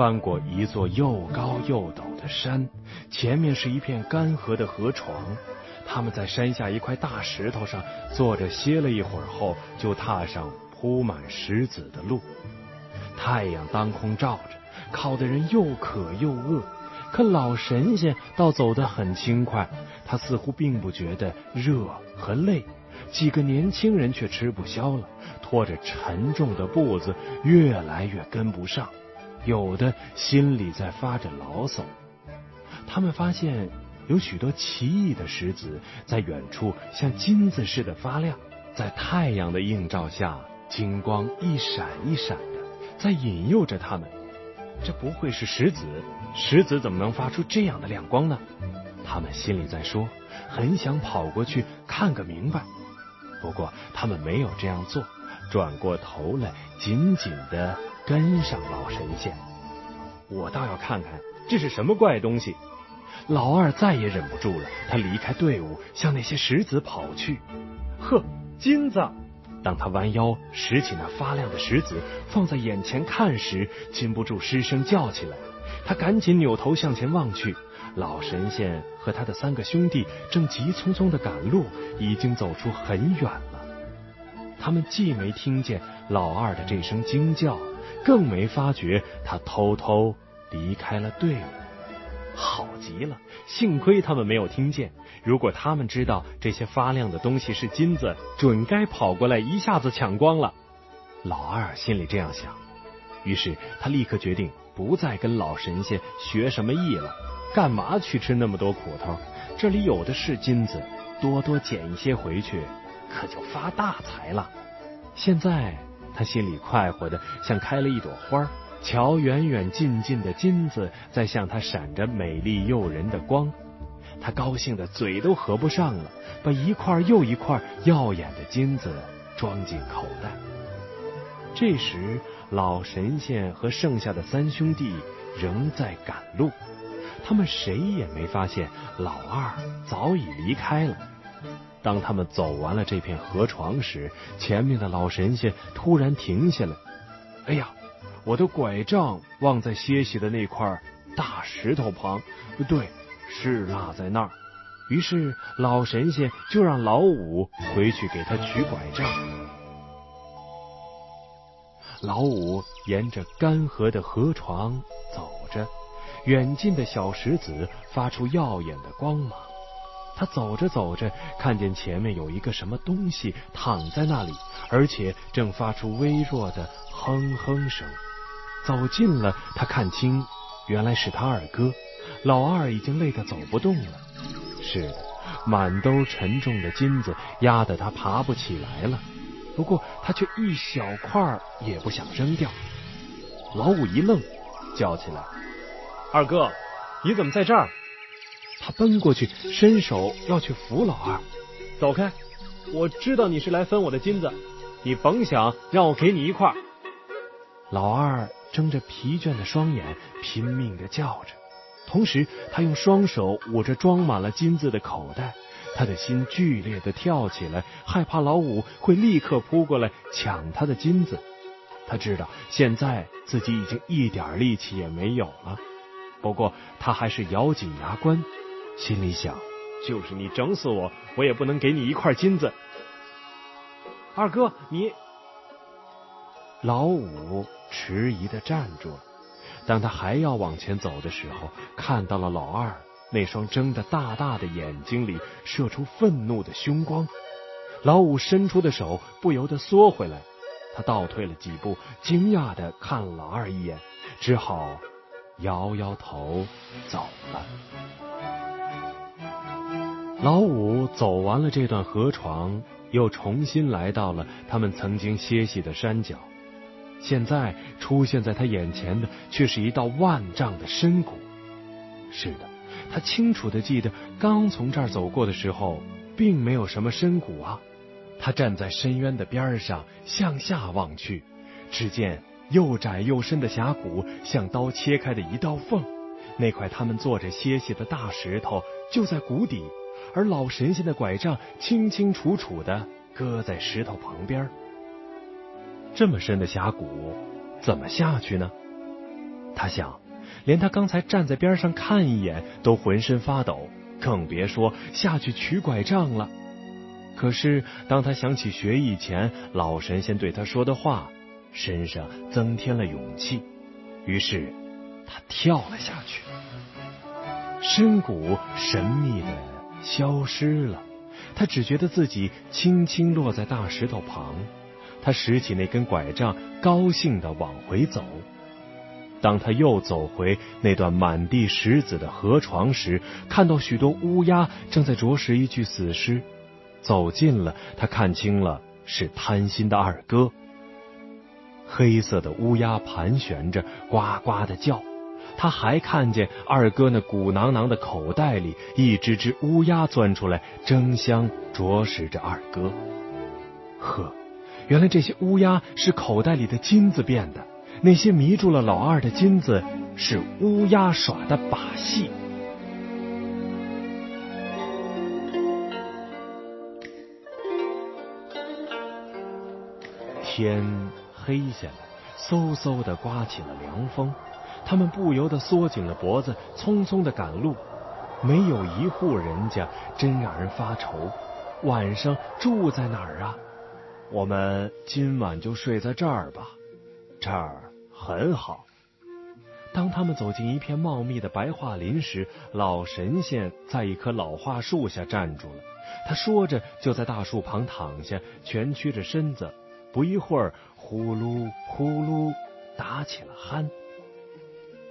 翻过一座又高又陡的山，前面是一片干涸的河床。他们在山下一块大石头上坐着歇了一会儿后，就踏上铺满石子的路。太阳当空照着，烤得人又渴又饿。可老神仙倒走得很轻快，他似乎并不觉得热和累。几个年轻人却吃不消了，拖着沉重的步子，越来越跟不上。有的心里在发着牢骚。他们发现有许多奇异的石子在远处像金子似的发亮，在太阳的映照下，金光一闪一闪的，在引诱着他们。这不会是石子？石子怎么能发出这样的亮光呢？他们心里在说，很想跑过去看个明白。不过他们没有这样做，转过头来紧紧的跟上老神仙。我倒要看看这是什么怪东西。老二再也忍不住了，他离开队伍，向那些石子跑去。呵，金子！当他弯腰拾起那发亮的石子，放在眼前看时，禁不住失声叫起来。他赶紧扭头向前望去，老神仙和他的三个兄弟正急匆匆的赶路，已经走出很远了。他们既没听见老二的这声惊叫，更没发觉他偷偷离开了队伍。好极了，幸亏他们没有听见。如果他们知道这些发亮的东西是金子，准该跑过来一下子抢光了。老二心里这样想，于是他立刻决定不再跟老神仙学什么艺了。干嘛去吃那么多苦头？这里有的是金子，多多捡一些回去，可就发大财了。现在他心里快活的像开了一朵花。瞧，远远近近的金子在向他闪着美丽诱人的光，他高兴的嘴都合不上了，把一块又一块耀眼的金子装进口袋。这时，老神仙和剩下的三兄弟仍在赶路，他们谁也没发现老二早已离开了。当他们走完了这片河床时，前面的老神仙突然停下来，哎呀！我的拐杖忘在歇息的那块大石头旁，对，是落在那儿。于是老神仙就让老五回去给他取拐杖。老五沿着干涸的河床走着，远近的小石子发出耀眼的光芒。他走着走着，看见前面有一个什么东西躺在那里，而且正发出微弱的哼哼声。走近了，他看清，原来是他二哥。老二已经累得走不动了。是的，满兜沉重的金子压得他爬不起来了。不过他却一小块也不想扔掉。老五一愣，叫起来：“二哥，你怎么在这儿？”他奔过去，伸手要去扶老二。走开！我知道你是来分我的金子，你甭想让我给你一块。老二。睁着疲倦的双眼，拼命的叫着，同时他用双手捂着装满了金子的口袋，他的心剧烈的跳起来，害怕老五会立刻扑过来抢他的金子。他知道现在自己已经一点力气也没有了，不过他还是咬紧牙关，心里想：就是你整死我，我也不能给你一块金子。二哥，你。老五迟疑的站住了。当他还要往前走的时候，看到了老二那双睁得大大的眼睛里射出愤怒的凶光。老五伸出的手不由得缩回来，他倒退了几步，惊讶的看了老二一眼，只好摇摇头走了。老五走完了这段河床，又重新来到了他们曾经歇息的山脚。现在出现在他眼前的却是一道万丈的深谷。是的，他清楚的记得刚从这儿走过的时候，并没有什么深谷啊。他站在深渊的边上，向下望去，只见又窄又深的峡谷像刀切开的一道缝。那块他们坐着歇息的大石头就在谷底，而老神仙的拐杖清清楚楚的搁在石头旁边。这么深的峡谷，怎么下去呢？他想，连他刚才站在边上看一眼都浑身发抖，更别说下去取拐杖了。可是当他想起学艺前老神仙对他说的话，身上增添了勇气，于是他跳了下去。深谷神秘的消失了，他只觉得自己轻轻落在大石头旁。他拾起那根拐杖，高兴的往回走。当他又走回那段满地石子的河床时，看到许多乌鸦正在啄食一具死尸。走近了，他看清了是贪心的二哥。黑色的乌鸦盘旋着，呱呱的叫。他还看见二哥那鼓囊囊的口袋里，一只只乌鸦钻出来，争相啄食着二哥。呵，原来这些乌鸦是口袋里的金子变的。那些迷住了老二的金子，是乌鸦耍的把戏。天黑下来，嗖嗖的刮起了凉风，他们不由得缩紧了脖子，匆匆的赶路。没有一户人家，真让人发愁。晚上住在哪儿啊？我们今晚就睡在这儿吧，这儿。很好。当他们走进一片茂密的白桦林时，老神仙在一棵老桦树下站住了。他说着，就在大树旁躺下，蜷曲着身子。不一会儿，呼噜呼噜打起了鼾。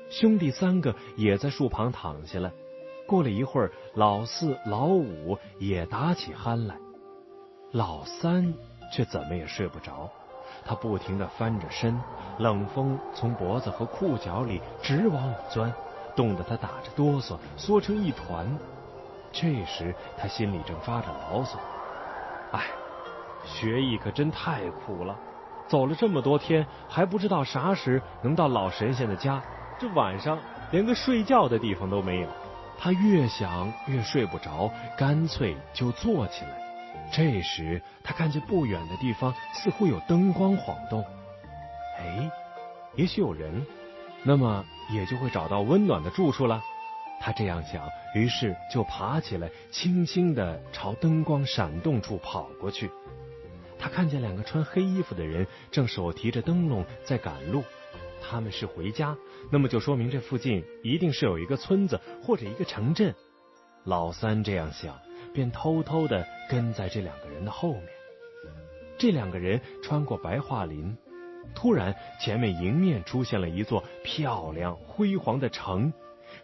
兄弟三个也在树旁躺下了。过了一会儿，老四、老五也打起鼾来。老三却怎么也睡不着。他不停的翻着身，冷风从脖子和裤脚里直往里钻，冻得他打着哆嗦，缩成一团。这时他心里正发着牢骚：“哎，学艺可真太苦了，走了这么多天，还不知道啥时能到老神仙的家。这晚上连个睡觉的地方都没有。”他越想越睡不着，干脆就坐起来。这时，他看见不远的地方似乎有灯光晃动。哎，也许有人，那么也就会找到温暖的住处了。他这样想，于是就爬起来，轻轻的朝灯光闪动处跑过去。他看见两个穿黑衣服的人正手提着灯笼在赶路，他们是回家，那么就说明这附近一定是有一个村子或者一个城镇。老三这样想。便偷偷的跟在这两个人的后面。这两个人穿过白桦林，突然前面迎面出现了一座漂亮辉煌的城。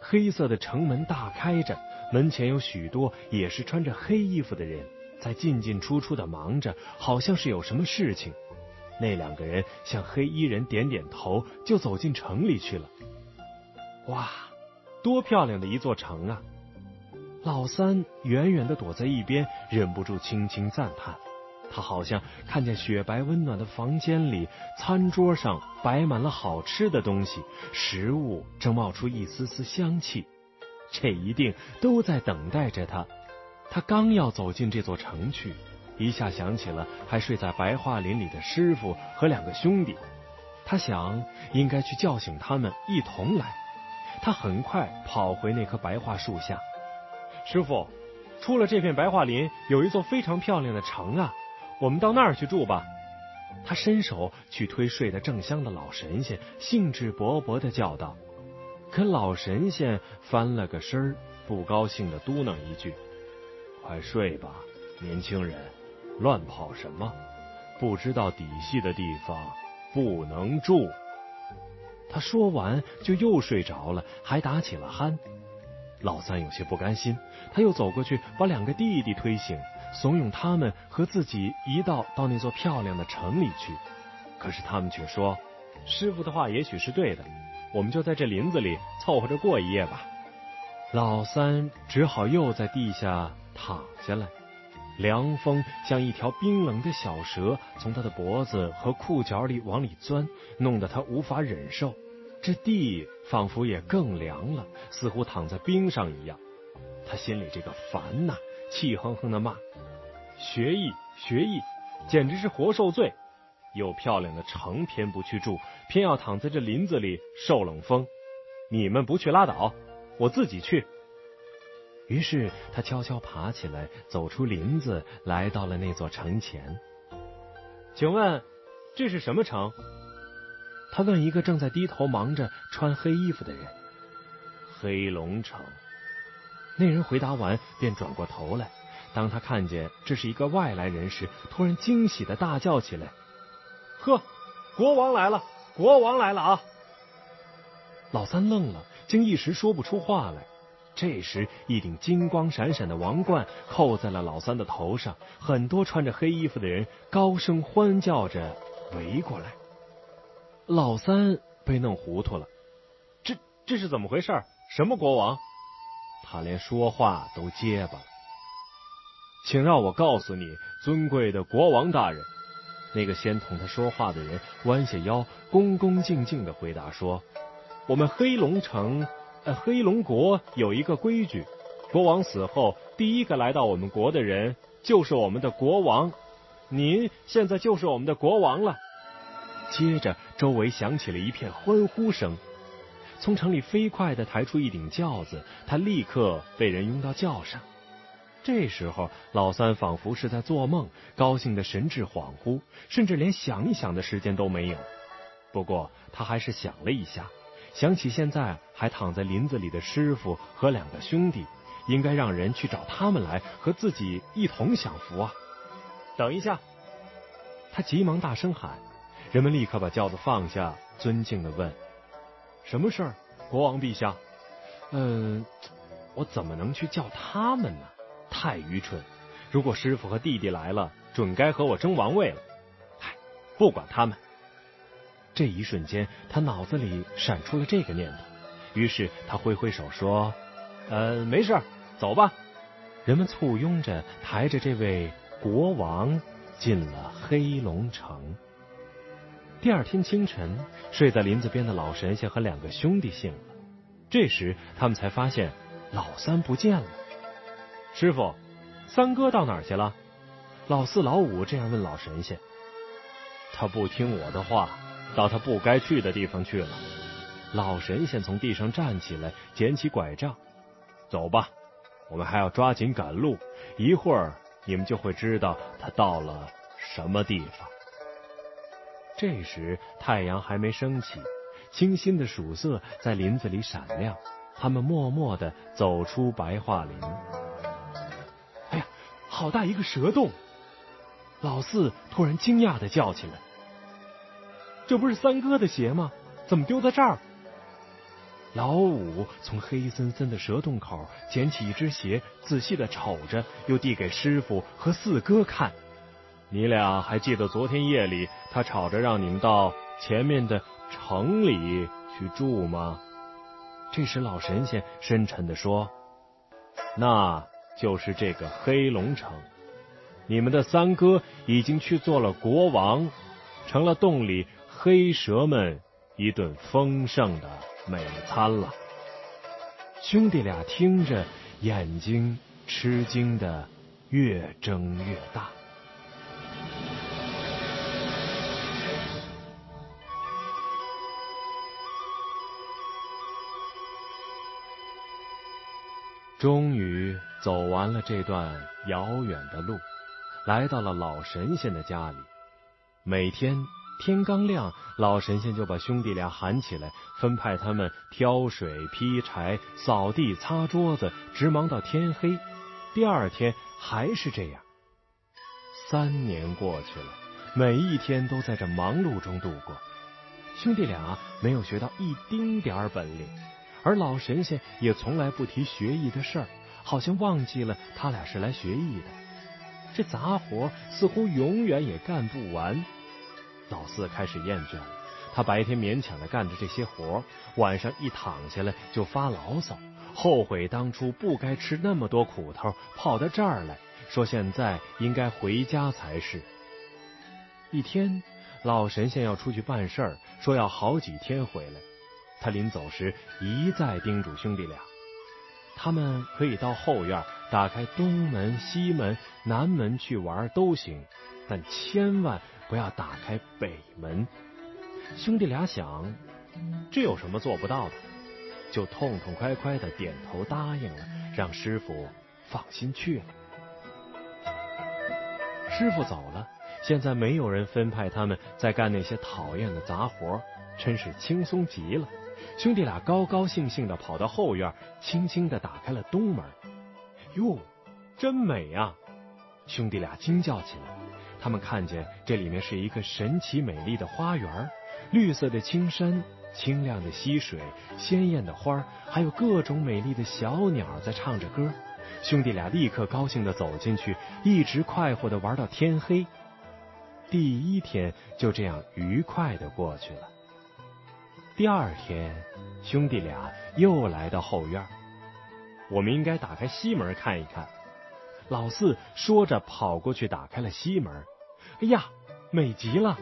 黑色的城门大开着，门前有许多也是穿着黑衣服的人在进进出出的忙着，好像是有什么事情。那两个人向黑衣人点点头，就走进城里去了。哇，多漂亮的一座城啊！老三远远的躲在一边，忍不住轻轻赞叹。他好像看见雪白温暖的房间里，餐桌上摆满了好吃的东西，食物正冒出一丝丝香气。这一定都在等待着他。他刚要走进这座城去，一下想起了还睡在白桦林里的师傅和两个兄弟。他想应该去叫醒他们，一同来。他很快跑回那棵白桦树下。师傅，出了这片白桦林，有一座非常漂亮的城啊，我们到那儿去住吧。他伸手去推睡得正香的老神仙，兴致勃勃的叫道。可老神仙翻了个身儿，不高兴的嘟囔一句：“快睡吧，年轻人，乱跑什么？不知道底细的地方不能住。”他说完就又睡着了，还打起了鼾。老三有些不甘心，他又走过去，把两个弟弟推醒，怂恿他们和自己一道到那座漂亮的城里去。可是他们却说：“师傅的话也许是对的，我们就在这林子里凑合着过一夜吧。”老三只好又在地下躺下来，凉风像一条冰冷的小蛇从他的脖子和裤脚里往里钻，弄得他无法忍受。这地仿佛也更凉了，似乎躺在冰上一样。他心里这个烦呐，气哼哼的骂：“学艺学艺，简直是活受罪！有漂亮的城偏不去住，偏要躺在这林子里受冷风。你们不去拉倒，我自己去。于是他悄悄爬起来，走出林子，来到了那座城前。请问这是什么城？他问一个正在低头忙着穿黑衣服的人。黑龙城。那人回答完，便转过头来。当他看见这是一个外来人时，突然惊喜的大叫起来：“呵，国王来了！国王来了啊！”老三愣了，竟一时说不出话来。这时，一顶金光闪闪的王冠扣在了老三的头上，很多穿着黑衣服的人高声欢叫着围过来。老三被弄糊涂了，这这是怎么回事？什么国王？他连说话都结巴了。请让我告诉你，尊贵的国王大人。那个先同他说话的人弯下腰，恭恭敬敬的回答说：“我们黑龙城。”呃，黑龙国有一个规矩，国王死后，第一个来到我们国的人就是我们的国王。您现在就是我们的国王了。接着，周围响起了一片欢呼声。从城里飞快的抬出一顶轿子，他立刻被人拥到轿上。这时候，老三仿佛是在做梦，高兴的神志恍惚，甚至连想一想的时间都没有。不过，他还是想了一下。想起现在还躺在林子里的师傅和两个兄弟，应该让人去找他们来和自己一同享福啊！等一下，他急忙大声喊，人们立刻把轿子放下，尊敬的问：“什么事儿，国王陛下？”“嗯，我怎么能去叫他们呢？太愚蠢！如果师傅和弟弟来了，准该和我争王位了。唉，不管他们。”这一瞬间，他脑子里闪出了这个念头，于是他挥挥手说：“呃，没事，走吧。”人们簇拥着抬着这位国王进了黑龙城。第二天清晨，睡在林子边的老神仙和两个兄弟醒了，这时他们才发现老三不见了。师傅，三哥到哪儿去了？老四、老五这样问老神仙。他不听我的话。到他不该去的地方去了。老神仙从地上站起来，捡起拐杖，走吧，我们还要抓紧赶路。一会儿你们就会知道他到了什么地方。这时太阳还没升起，清新的曙色在林子里闪亮。他们默默的走出白桦林。哎呀，好大一个蛇洞！老四突然惊讶的叫起来。这不是三哥的鞋吗？怎么丢在这儿？老五从黑森森的蛇洞口捡起一只鞋，仔细的瞅着，又递给师傅和四哥看。你俩还记得昨天夜里他吵着让你们到前面的城里去住吗？这时老神仙深沉的说：“那就是这个黑龙城。你们的三哥已经去做了国王，成了洞里。”黑蛇们一顿丰盛的美餐了。兄弟俩听着，眼睛吃惊的越睁越大。终于走完了这段遥远的路，来到了老神仙的家里。每天。天刚亮，老神仙就把兄弟俩喊起来，分派他们挑水、劈柴、扫地、擦桌子，直忙到天黑。第二天还是这样。三年过去了，每一天都在这忙碌中度过。兄弟俩没有学到一丁点儿本领，而老神仙也从来不提学艺的事儿，好像忘记了他俩是来学艺的。这杂活似乎永远也干不完。老四开始厌倦了，他白天勉强的干着这些活，晚上一躺下来就发牢骚，后悔当初不该吃那么多苦头，跑到这儿来说现在应该回家才是。一天，老神仙要出去办事儿，说要好几天回来。他临走时一再叮嘱兄弟俩，他们可以到后院打开东门、西门、南门去玩都行，但千万。不要打开北门。兄弟俩想，这有什么做不到的？就痛痛快快的点头答应了，让师傅放心去了。师傅走了，现在没有人分派他们再干那些讨厌的杂活，真是轻松极了。兄弟俩高高兴兴的跑到后院，轻轻的打开了东门。哟，真美啊！兄弟俩惊叫起来。他们看见这里面是一个神奇美丽的花园，绿色的青山，清亮的溪水，鲜艳的花，还有各种美丽的小鸟在唱着歌。兄弟俩立刻高兴的走进去，一直快活的玩到天黑。第一天就这样愉快的过去了。第二天，兄弟俩又来到后院。我们应该打开西门看一看。老四说着，跑过去打开了西门。哎呀，美极了！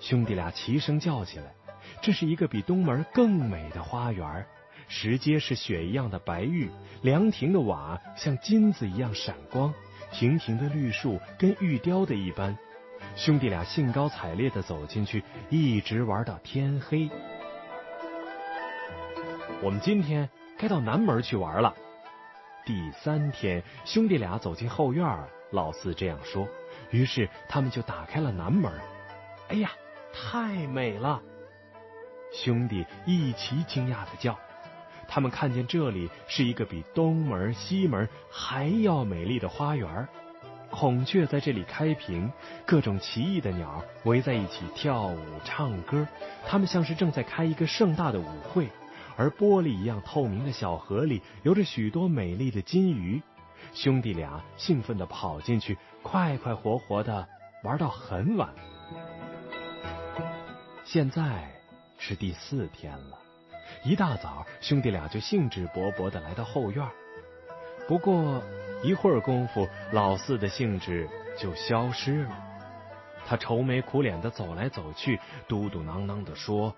兄弟俩齐声叫起来。这是一个比东门更美的花园，石阶是雪一样的白玉，凉亭的瓦像金子一样闪光，亭亭的绿树跟玉雕的一般。兄弟俩兴高采烈的走进去，一直玩到天黑。我们今天该到南门去玩了。第三天，兄弟俩走进后院，老四这样说。于是他们就打开了南门。哎呀，太美了！兄弟一齐惊讶的叫。他们看见这里是一个比东门、西门还要美丽的花园。孔雀在这里开屏，各种奇异的鸟围在一起跳舞唱歌，他们像是正在开一个盛大的舞会。而玻璃一样透明的小河里游着许多美丽的金鱼，兄弟俩兴奋地跑进去，快快活活的玩到很晚。现在是第四天了，一大早兄弟俩就兴致勃勃地来到后院。不过一会儿功夫，老四的兴致就消失了，他愁眉苦脸地走来走去，嘟嘟囔囔地说：“。”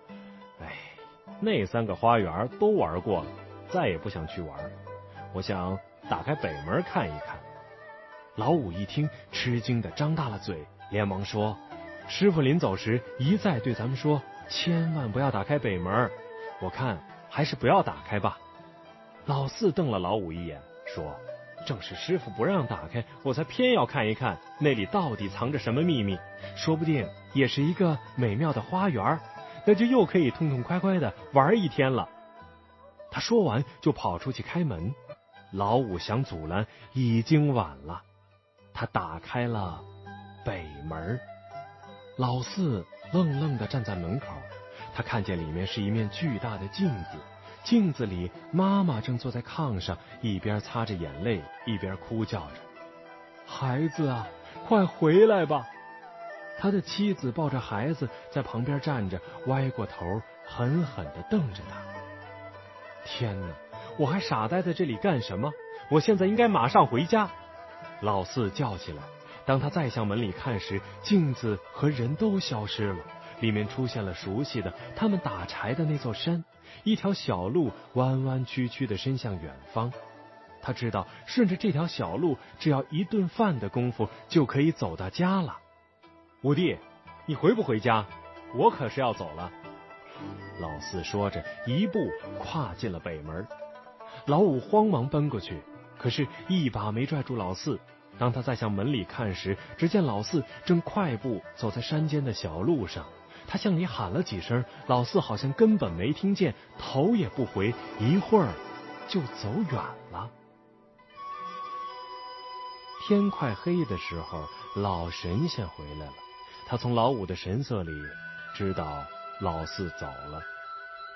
那三个花园都玩过了，再也不想去玩。我想打开北门看一看。老五一听，吃惊的张大了嘴，连忙说：“师傅临走时一再对咱们说，千万不要打开北门。我看还是不要打开吧。”老四瞪了老五一眼，说：“正是师傅不让打开，我才偏要看一看那里到底藏着什么秘密，说不定也是一个美妙的花园。”那就又可以痛痛快快的玩一天了。他说完就跑出去开门。老五想阻拦，已经晚了。他打开了北门。老四愣愣的站在门口，他看见里面是一面巨大的镜子，镜子里妈妈正坐在炕上，一边擦着眼泪，一边哭叫着：“孩子啊，快回来吧！”他的妻子抱着孩子在旁边站着，歪过头，狠狠的瞪着他。天哪！我还傻呆在这里干什么？我现在应该马上回家！老四叫起来。当他再向门里看时，镜子和人都消失了，里面出现了熟悉的他们打柴的那座山，一条小路弯弯曲曲的伸向远方。他知道，顺着这条小路，只要一顿饭的功夫，就可以走到家了。五弟，你回不回家？我可是要走了。老四说着，一步跨进了北门。老五慌忙奔过去，可是，一把没拽住老四。当他再向门里看时，只见老四正快步走在山间的小路上。他向里喊了几声，老四好像根本没听见，头也不回，一会儿就走远了。天快黑的时候，老神仙回来了。他从老五的神色里知道老四走了，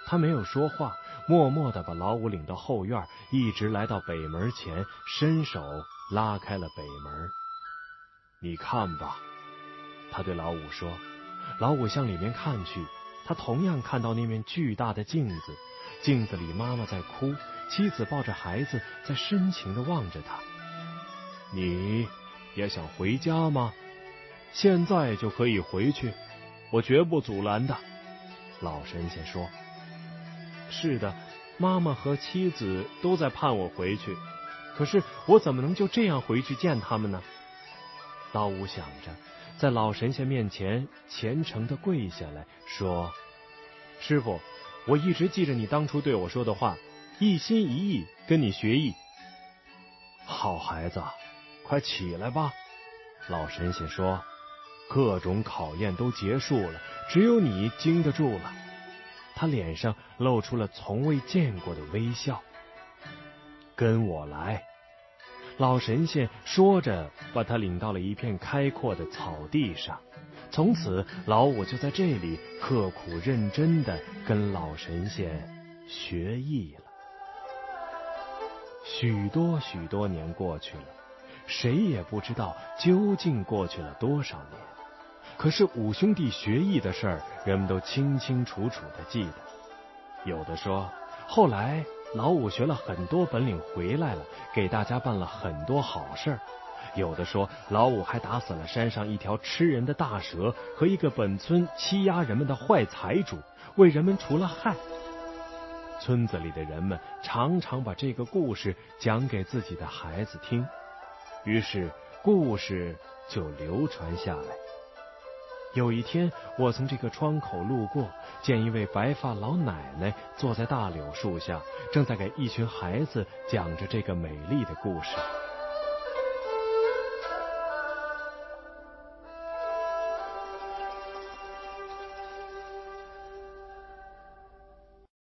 他没有说话，默默的把老五领到后院，一直来到北门前，伸手拉开了北门。你看吧，他对老五说。老五向里面看去，他同样看到那面巨大的镜子，镜子里妈妈在哭，妻子抱着孩子在深情的望着他。你也想回家吗？现在就可以回去，我绝不阻拦的。老神仙说：“是的，妈妈和妻子都在盼我回去，可是我怎么能就这样回去见他们呢？”老五想着，在老神仙面前虔诚的跪下来说：“师傅，我一直记着你当初对我说的话，一心一意跟你学艺。好孩子，快起来吧！老神仙说：“各种考验都结束了，只有你经得住了。”他脸上露出了从未见过的微笑。跟我来，老神仙说着，把他领到了一片开阔的草地上。从此，老五就在这里刻苦认真的跟老神仙学艺了。许多许多年过去了，谁也不知道究竟过去了多少年。可是五兄弟学艺的事儿，人们都清清楚楚的记得。有的说，后来老五学了很多本领回来了，给大家办了很多好事儿；有的说，老五还打死了山上一条吃人的大蛇和一个本村欺压人们的坏财主，为人们除了害。村子里的人们常常把这个故事讲给自己的孩子听，于是故事就流传下来。有一天，我从这个窗口路过，见一位白发老奶奶坐在大柳树下，正在给一群孩子讲着这个美丽的故事。